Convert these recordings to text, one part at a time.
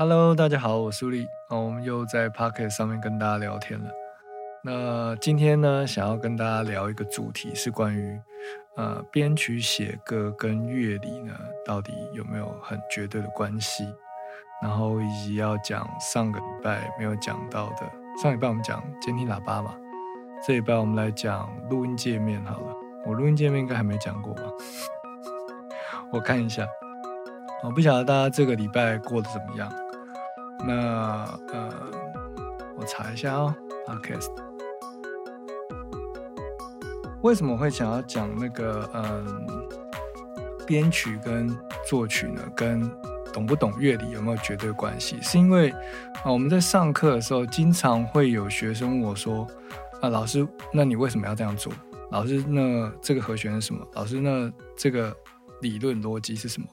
Hello，大家好，我是苏丽。哦，我们又在 Pocket 上面跟大家聊天了。那今天呢，想要跟大家聊一个主题，是关于呃编曲写歌跟乐理呢，到底有没有很绝对的关系？然后以及要讲上个礼拜没有讲到的，上礼拜我们讲监听喇叭嘛，这礼拜我们来讲录音界面好了。我录音界面应该还没讲过吧？我看一下，我不晓得大家这个礼拜过得怎么样。那呃，我查一下哦，Podcast 为什么会想要讲那个嗯编曲跟作曲呢？跟懂不懂乐理有没有绝对关系？是因为啊我们在上课的时候，经常会有学生问我说：“啊老师，那你为什么要这样做？老师，那这个和弦是什么？老师，那这个理论逻辑是什么？”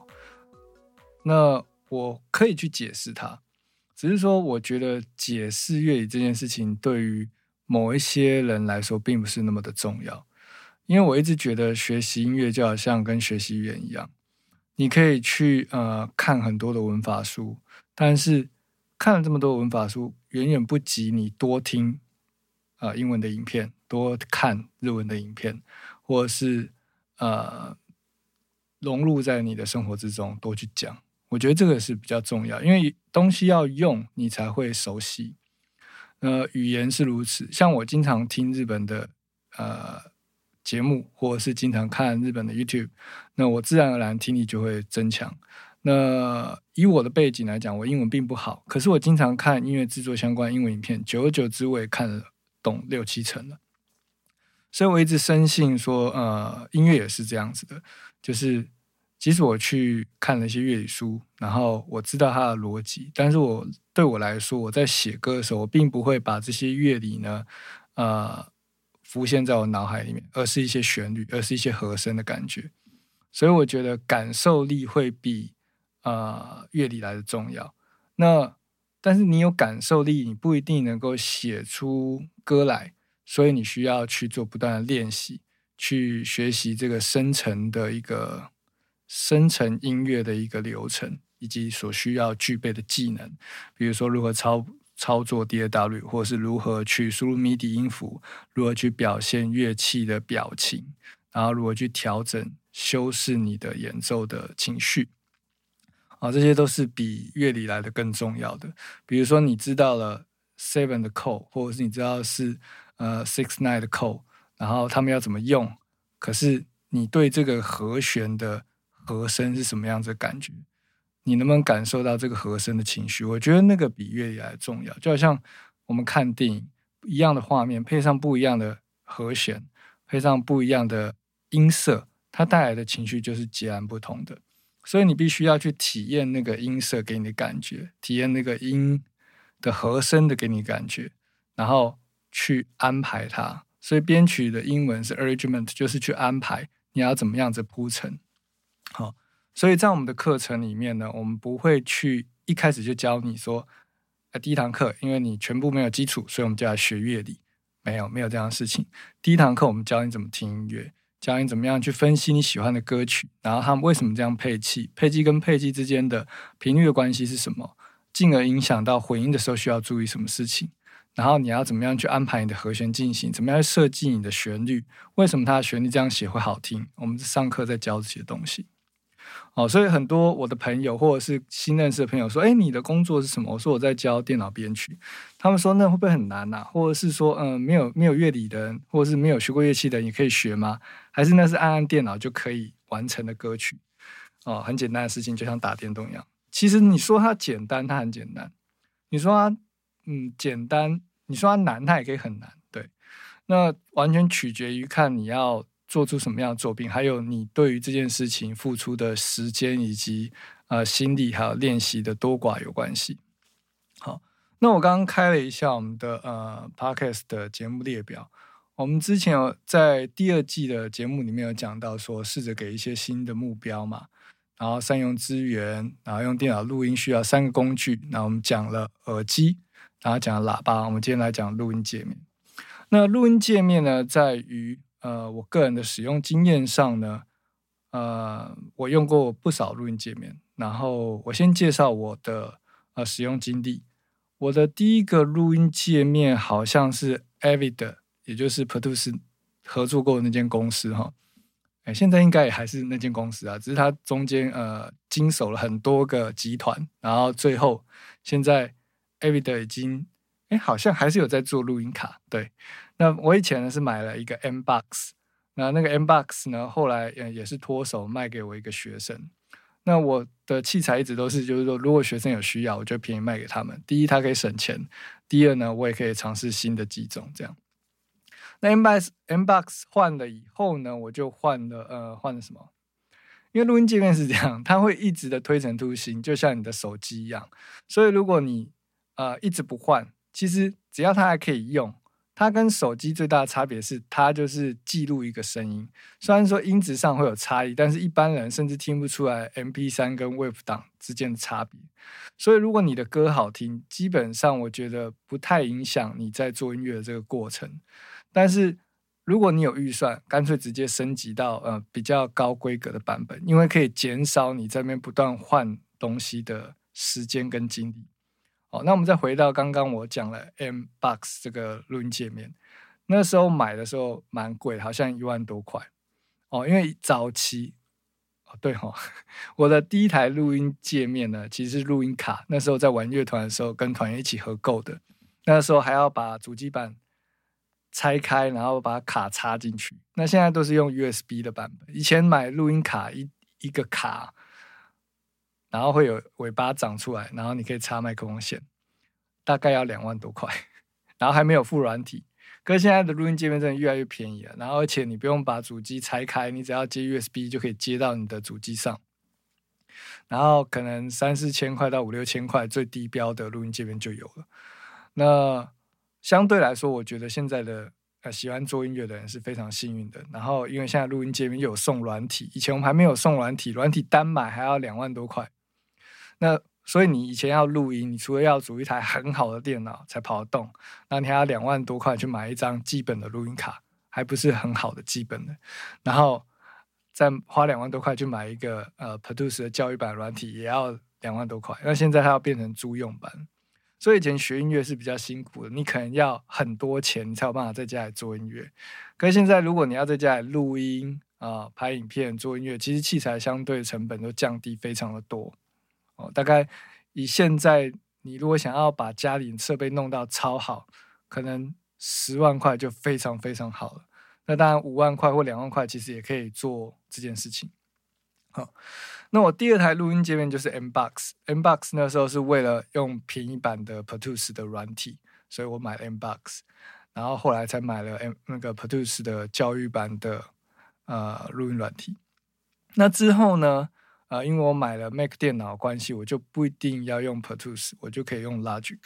那我可以去解释它。只是说，我觉得解释乐理这件事情对于某一些人来说，并不是那么的重要。因为我一直觉得学习音乐就好像跟学习语言一样，你可以去呃看很多的文法书，但是看了这么多文法书，远远不及你多听啊英文的影片，多看日文的影片，或是呃融入在你的生活之中，多去讲。我觉得这个是比较重要，因为东西要用你才会熟悉。呃，语言是如此，像我经常听日本的呃节目，或者是经常看日本的 YouTube，那我自然而然听力就会增强。那以我的背景来讲，我英文并不好，可是我经常看音乐制作相关英文影片，久而久之我也看了懂六七成了。所以我一直深信说，呃，音乐也是这样子的，就是。即使我去看了一些乐理书，然后我知道它的逻辑，但是我对我来说，我在写歌的时候，我并不会把这些乐理呢，呃，浮现在我脑海里面，而是一些旋律，而是一些和声的感觉。所以我觉得感受力会比呃乐理来的重要。那但是你有感受力，你不一定能够写出歌来，所以你需要去做不断的练习，去学习这个深层的一个。生成音乐的一个流程，以及所需要具备的技能，比如说如何操操作 DAW，或者是如何去输入 MIDI 音符，如何去表现乐器的表情，然后如何去调整、修饰你的演奏的情绪，啊，这些都是比乐理来的更重要的。比如说，你知道了 Seven 的 code，或者是你知道是呃 Six Nine 的 code，然后他们要怎么用，可是你对这个和弦的和声是什么样子的感觉？你能不能感受到这个和声的情绪？我觉得那个比乐理来重要。就好像我们看电影一样的画面，配上不一样的和弦，配上不一样的音色，它带来的情绪就是截然不同的。所以你必须要去体验那个音色给你的感觉，体验那个音的和声的给你感觉，然后去安排它。所以编曲的英文是 arrangement，就是去安排你要怎么样子铺陈。好，所以在我们的课程里面呢，我们不会去一开始就教你说，呃，第一堂课，因为你全部没有基础，所以我们就要学乐理。没有，没有这样的事情。第一堂课我们教你怎么听音乐，教你怎么样去分析你喜欢的歌曲，然后他们为什么这样配器，配器跟配器之间的频率的关系是什么，进而影响到混音的时候需要注意什么事情。然后你要怎么样去安排你的和弦进行，怎么样去设计你的旋律，为什么它的旋律这样写会好听？我们上课在教这些东西。哦，所以很多我的朋友或者是新认识的朋友说：“哎，你的工作是什么？”我说：“我在教电脑编曲。”他们说：“那会不会很难呐？”或者是说：“嗯，没有没有乐理的，或者是没有学过乐器的人也可以学吗？还是那是按按电脑就可以完成的歌曲？”哦，很简单的事情，就像打电动一样。其实你说它简单，它很简单；你说它嗯简单，你说它难，它也可以很难。对，那完全取决于看你要。做出什么样的作品，还有你对于这件事情付出的时间以及呃心力，还有练习的多寡有关系。好，那我刚刚开了一下我们的呃 podcast 的节目列表。我们之前有在第二季的节目里面有讲到说，试着给一些新的目标嘛，然后善用资源，然后用电脑录音需要三个工具。那我们讲了耳机，然后讲了喇叭。我们今天来讲录音界面。那录音界面呢，在于。呃，我个人的使用经验上呢，呃，我用过不少录音界面。然后我先介绍我的呃使用经历。我的第一个录音界面好像是 Avid，也就是 Produce 合作过的那间公司哈。哎，现在应该也还是那间公司啊，只是它中间呃经手了很多个集团，然后最后现在 Avid 已经哎好像还是有在做录音卡。对，那我以前呢是买了一个 M Box，那那个 M Box 呢后来呃也是脱手卖给我一个学生。那我的器材一直都是，就是说，如果学生有需要，我就便宜卖给他们。第一，它可以省钱；第二呢，我也可以尝试新的机种。这样，那 M Box M Box 换了以后呢，我就换了呃，换了什么？因为录音界面是这样，它会一直的推陈出新，就像你的手机一样。所以如果你呃一直不换，其实只要它还可以用。它跟手机最大的差别是，它就是记录一个声音。虽然说音质上会有差异，但是一般人甚至听不出来 M P 三跟 Wave 档之间的差别。所以，如果你的歌好听，基本上我觉得不太影响你在做音乐的这个过程。但是，如果你有预算，干脆直接升级到呃比较高规格的版本，因为可以减少你这边不断换东西的时间跟精力。好，那我们再回到刚刚我讲了 M Box 这个录音界面，那时候买的时候蛮贵，好像一万多块哦。因为早期哦，对哈，我的第一台录音界面呢，其实是录音卡。那时候在玩乐团的时候，跟团员一起合购的。那时候还要把主机板拆开，然后把卡插进去。那现在都是用 USB 的版本。以前买录音卡一一个卡。然后会有尾巴长出来，然后你可以插麦克风线，大概要两万多块，然后还没有附软体。可是现在的录音界面真的越来越便宜了，然后而且你不用把主机拆开，你只要接 USB 就可以接到你的主机上。然后可能三四千块到五六千块最低标的录音界面就有了。那相对来说，我觉得现在的呃喜欢做音乐的人是非常幸运的。然后因为现在录音界面又有送软体，以前我们还没有送软体，软体单买还要两万多块。那所以你以前要录音，你除了要组一台很好的电脑才跑得动，那你还要两万多块去买一张基本的录音卡，还不是很好的基本的，然后再花两万多块去买一个呃 Produce 的教育版软体，也要两万多块。那现在它要变成租用版，所以以前学音乐是比较辛苦的，你可能要很多钱，你才有办法在家里做音乐。可是现在如果你要在家里录音啊、拍影片、做音乐，其实器材相对成本都降低非常的多。哦，大概以现在你如果想要把家里设备弄到超好，可能十万块就非常非常好了。那当然五万块或两万块其实也可以做这件事情。好，那我第二台录音界面就是 M Box。M Box 那时候是为了用便宜版的 Produce 的软体，所以我买了 M Box，然后后来才买了 M 那个 Produce 的教育版的呃录音软体。那之后呢？啊，因为我买了 Mac 电脑关系，我就不一定要用 Produce，我就可以用 Logic。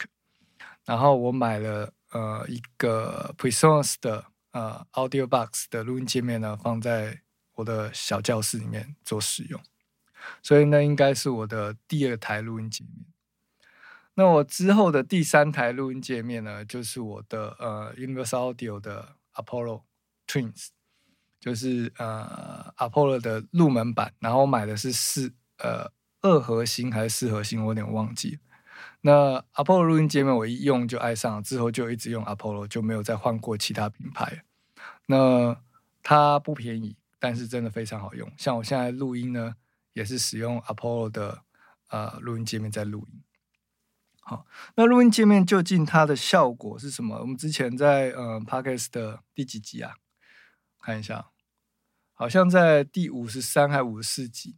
然后我买了呃一个 Presonus 的呃 Audio Box 的录音界面呢，放在我的小教室里面做使用。所以那应该是我的第二台录音界面。那我之后的第三台录音界面呢，就是我的呃 Universal Audio 的 Apollo Twins。就是呃，Apollo 的入门版，然后我买的是四呃二核心还是四核心，我有点忘记。那 Apollo 录音界面我一用就爱上，之后就一直用 Apollo，就没有再换过其他品牌。那它不便宜，但是真的非常好用。像我现在录音呢，也是使用 Apollo 的呃录音界面在录音。好，那录音界面究竟它的效果是什么？我们之前在呃 Podcast 的第几集啊？看一下，好像在第五十三还五十四集，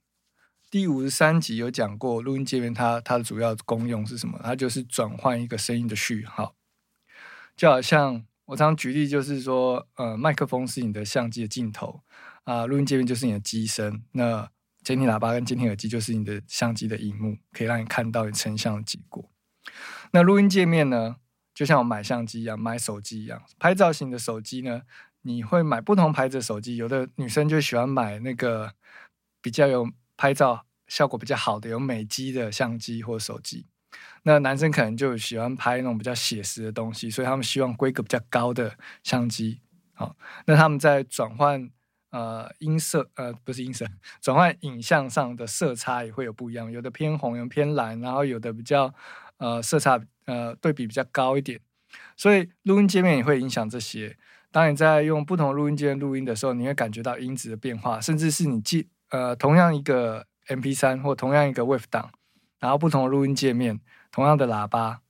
第五十三集有讲过录音界面，它它的主要功用是什么？它就是转换一个声音的序号，就好像我常举例，就是说，呃，麦克风是你的相机的镜头啊，录音界面就是你的机身，那监听喇叭跟监听耳机就是你的相机的荧幕，可以让你看到你成像的结果。那录音界面呢，就像我买相机一样，买手机一样，拍造型的手机呢。你会买不同牌子的手机，有的女生就喜欢买那个比较有拍照效果比较好的有美机的相机或手机，那男生可能就喜欢拍那种比较写实的东西，所以他们希望规格比较高的相机。好，那他们在转换呃音色呃不是音色，转换影像上的色差也会有不一样，有的偏红，有的偏蓝，然后有的比较呃色差呃对比比较高一点，所以录音界面也会影响这些。当你在用不同录音键录音的时候，你会感觉到音质的变化，甚至是你记呃同样一个 M P 三或同样一个 Wave 档，然后不同录音界面，同样的喇叭，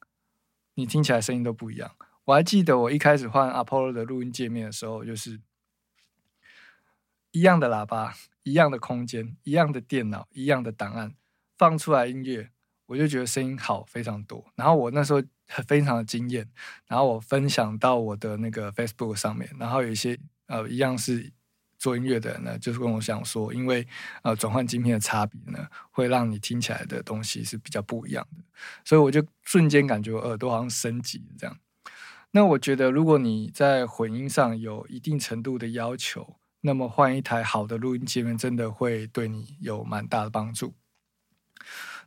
你听起来声音都不一样。我还记得我一开始换 Apollo 的录音界面的时候，就是一样的喇叭，一样的空间，一样的电脑，一样的档案，放出来音乐，我就觉得声音好非常多。然后我那时候。非常的惊艳，然后我分享到我的那个 Facebook 上面，然后有一些呃一样是做音乐的人呢，就是跟我讲说，因为呃转换晶片的差别呢，会让你听起来的东西是比较不一样的，所以我就瞬间感觉耳朵好像升级这样。那我觉得如果你在混音上有一定程度的要求，那么换一台好的录音界面，真的会对你有蛮大的帮助。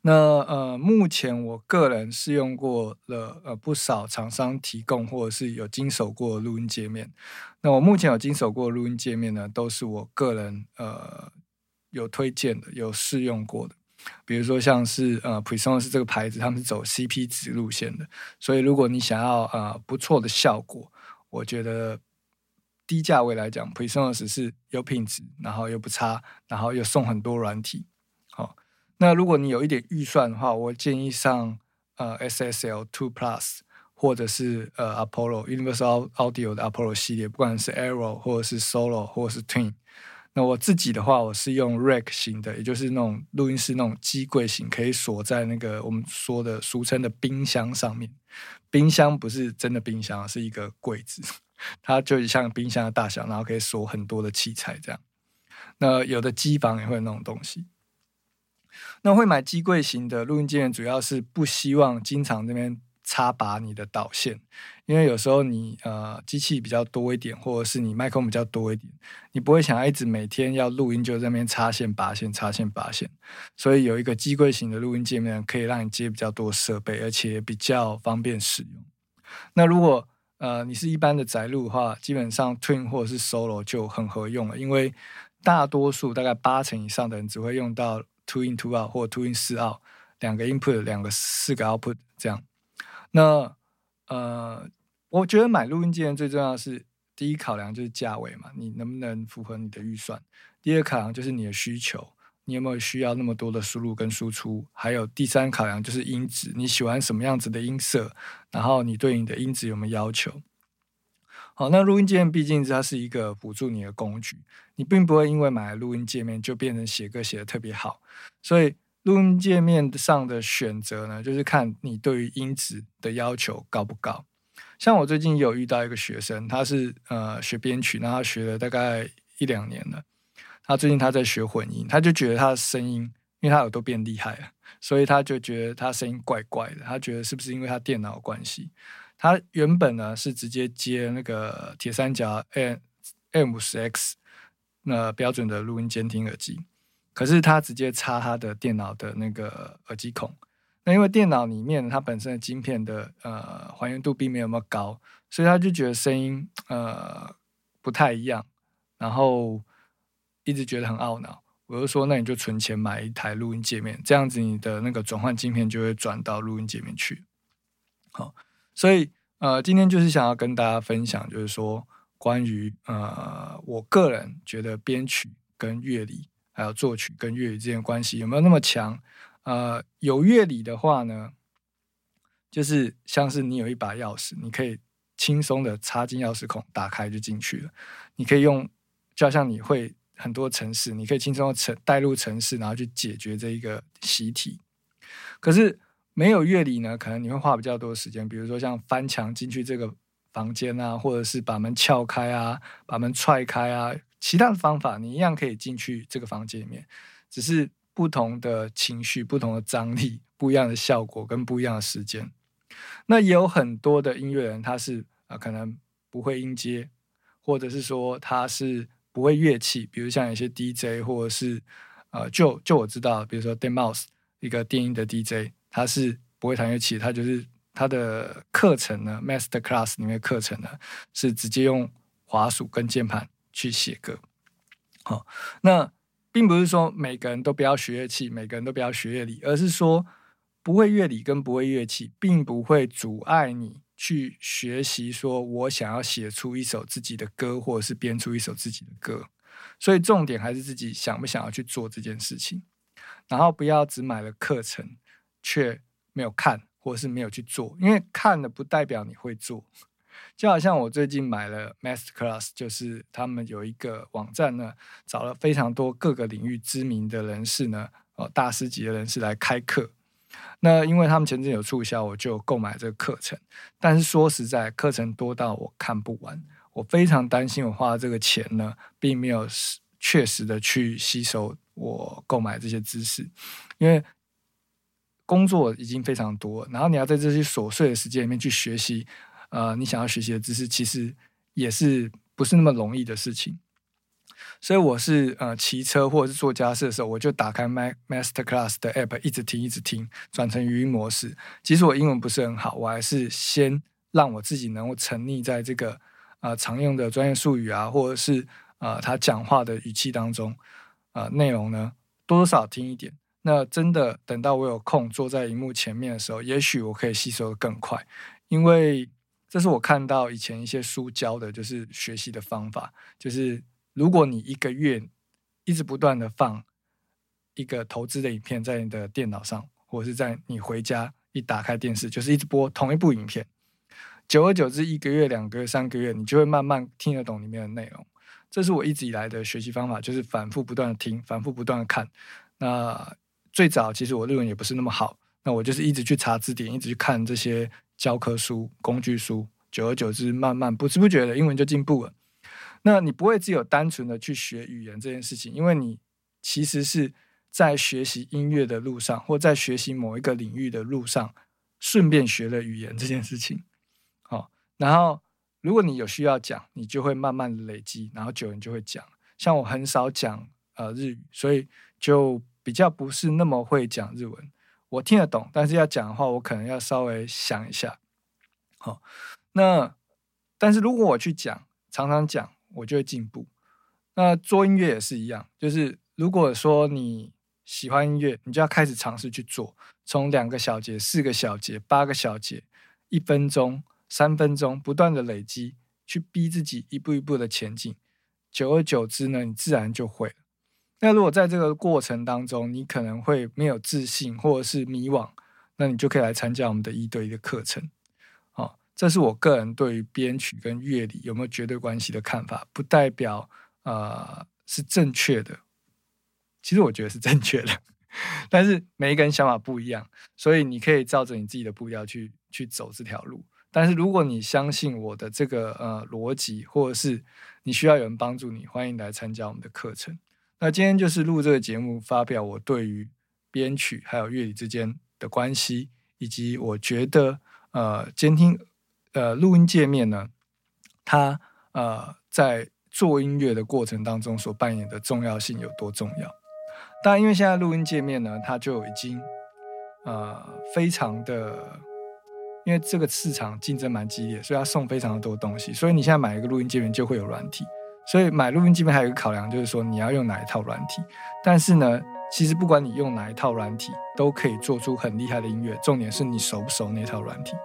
那呃，目前我个人试用过了呃不少厂商提供或者是有经手过录音界面。那我目前有经手过录音界面呢，都是我个人呃有推荐的，有试用过的。比如说像是呃 Presonus 这个牌子，他们是走 CP 值路线的，所以如果你想要呃不错的效果，我觉得低价位来讲，Presonus 是有品质，然后又不差，然后又送很多软体。好那如果你有一点预算的话，我建议上呃 SSL Two Plus 或者是呃 Apollo Universal Audio 的 Apollo 系列，不管是 Aero 或者是 Solo 或者是 Twin。那我自己的话，我是用 Rack 型的，也就是那种录音室那种机柜型，可以锁在那个我们说的俗称的冰箱上面。冰箱不是真的冰箱，是一个柜子，它就像冰箱的大小，然后可以锁很多的器材这样。那有的机房也会有那种东西。那会买机柜型的录音机，主要是不希望经常这边插拔你的导线，因为有时候你呃机器比较多一点，或者是你麦克风比较多一点，你不会想要一直每天要录音就在那边插线拔线插线拔线，所以有一个机柜型的录音界面可以让你接比较多设备，而且比较方便使用。那如果呃你是一般的宅录的话，基本上 Twin 或者是 Solo 就很合用了，因为大多数大概八成以上的人只会用到。Two in two out 或 Two in 四 out，两个 input，两个四个 output 这样。那呃，我觉得买录音机最重要的是第一考量就是价位嘛，你能不能符合你的预算？第二考量就是你的需求，你有没有需要那么多的输入跟输出？还有第三考量就是音质，你喜欢什么样子的音色？然后你对你的音质有没有要求？好，那录音界面毕竟它是一个辅助你的工具，你并不会因为买了录音界面就变成写歌写的特别好。所以录音界面上的选择呢，就是看你对于音质的要求高不高。像我最近有遇到一个学生，他是呃学编曲，然后学了大概一两年了。他最近他在学混音，他就觉得他的声音，因为他耳朵变厉害了，所以他就觉得他声音怪怪的。他觉得是不是因为他电脑关系？他原本呢是直接接那个铁三角 M M 五十 X 那标准的录音监听耳机，可是他直接插他的电脑的那个耳机孔。那因为电脑里面它本身的晶片的呃还原度并没有那么高，所以他就觉得声音呃不太一样，然后一直觉得很懊恼。我就说，那你就存钱买一台录音界面，这样子你的那个转换晶片就会转到录音界面去。好。所以，呃，今天就是想要跟大家分享，就是说关于呃，我个人觉得编曲跟乐理，还有作曲跟乐理之间关系有没有那么强？呃，有乐理的话呢，就是像是你有一把钥匙，你可以轻松的插进钥匙孔，打开就进去了。你可以用，就好像你会很多城市，你可以轻松的城带入城市，然后去解决这一个习题。可是。没有乐理呢，可能你会花比较多的时间，比如说像翻墙进去这个房间啊，或者是把门撬开啊，把门踹开啊，其他的方法你一样可以进去这个房间里面，只是不同的情绪、不同的张力、不一样的效果跟不一样的时间。那也有很多的音乐人，他是啊，可能不会音阶，或者是说他是不会乐器，比如像有些 DJ，或者是呃，就就我知道，比如说 d e m o u s 一个电音的 DJ。他是不会弹乐器，他就是他的课程呢，Master Class 里面课程呢是直接用滑鼠跟键盘去写歌。好，那并不是说每个人都不要学乐器，每个人都不要学乐理，而是说不会乐理跟不会乐器，并不会阻碍你去学习。说我想要写出一首自己的歌，或者是编出一首自己的歌，所以重点还是自己想不想要去做这件事情。然后不要只买了课程，却没有看，或者是没有去做，因为看了不代表你会做。就好像我最近买了 Master Class，就是他们有一个网站呢，找了非常多各个领域知名的人士呢，哦，大师级的人士来开课。那因为他们前阵有促销，我就购买这个课程。但是说实在，课程多到我看不完，我非常担心我花这个钱呢，并没有确实的去吸收我购买这些知识，因为工作已经非常多，然后你要在这些琐碎的时间里面去学习。呃，你想要学习的知识，其实也是不是那么容易的事情。所以我是呃骑车或者是做家事的时候，我就打开 Master Class 的 App，一直听一直听，转成语音模式。即使我英文不是很好，我还是先让我自己能够沉溺在这个呃常用的专业术语啊，或者是呃他讲话的语气当中，呃内容呢多多少听一点。那真的等到我有空坐在荧幕前面的时候，也许我可以吸收的更快，因为。这是我看到以前一些书教的，就是学习的方法。就是如果你一个月一直不断的放一个投资的影片在你的电脑上，或者是在你回家一打开电视，就是一直播同一部影片，久而久之，一个月、两个月、三个月，你就会慢慢听得懂里面的内容。这是我一直以来的学习方法，就是反复不断的听，反复不断的看。那最早其实我日文也不是那么好，那我就是一直去查字典，一直去看这些。教科书、工具书，久而久之，慢慢不知不觉的英文就进步了。那你不会只有单纯的去学语言这件事情，因为你其实是在学习音乐的路上，或在学习某一个领域的路上，顺便学了语言这件事情。好，然后如果你有需要讲，你就会慢慢累积，然后久了就会讲。像我很少讲呃日语，所以就比较不是那么会讲日文。我听得懂，但是要讲的话，我可能要稍微想一下。好，那但是如果我去讲，常常讲，我就会进步。那做音乐也是一样，就是如果说你喜欢音乐，你就要开始尝试去做，从两个小节、四个小节、八个小节、一分钟、三分钟，不断的累积，去逼自己一步一步的前进。久而久之呢，你自然就会了。那如果在这个过程当中，你可能会没有自信或者是迷惘，那你就可以来参加我们的一对一的课程。好，这是我个人对于编曲跟乐理有没有绝对关系的看法，不代表呃是正确的。其实我觉得是正确的，但是每一个人想法不一样，所以你可以照着你自己的步调去去走这条路。但是如果你相信我的这个呃逻辑，或者是你需要有人帮助你，欢迎来参加我们的课程。那今天就是录这个节目，发表我对于编曲还有乐理之间的关系，以及我觉得呃监听呃录音界面呢，它呃在做音乐的过程当中所扮演的重要性有多重要。当然，因为现在录音界面呢，它就已经呃非常的，因为这个市场竞争蛮激烈，所以要送非常的多东西，所以你现在买一个录音界面就会有软体。所以买录音机面还有一个考量，就是说你要用哪一套软体。但是呢，其实不管你用哪一套软体，都可以做出很厉害的音乐。重点是你熟不熟那套软体。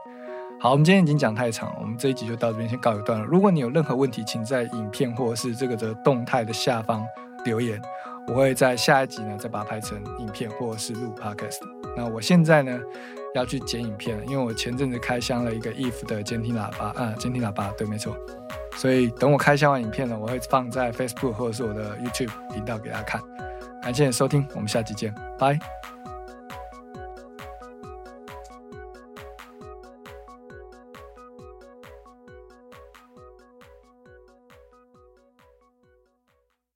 好，我们今天已经讲太长，我们这一集就到这边先告一段落。如果你有任何问题，请在影片或者是这个的动态的下方留言，我会在下一集呢再把它拍成影片或者是录 podcast。那我现在呢要去剪影片了，因为我前阵子开箱了一个 if 的监听喇叭啊，监听喇叭，对，没错。所以等我开箱完影片呢，我会放在 Facebook 或者是我的 YouTube 频道给大家看。感谢收听，我们下期见，拜。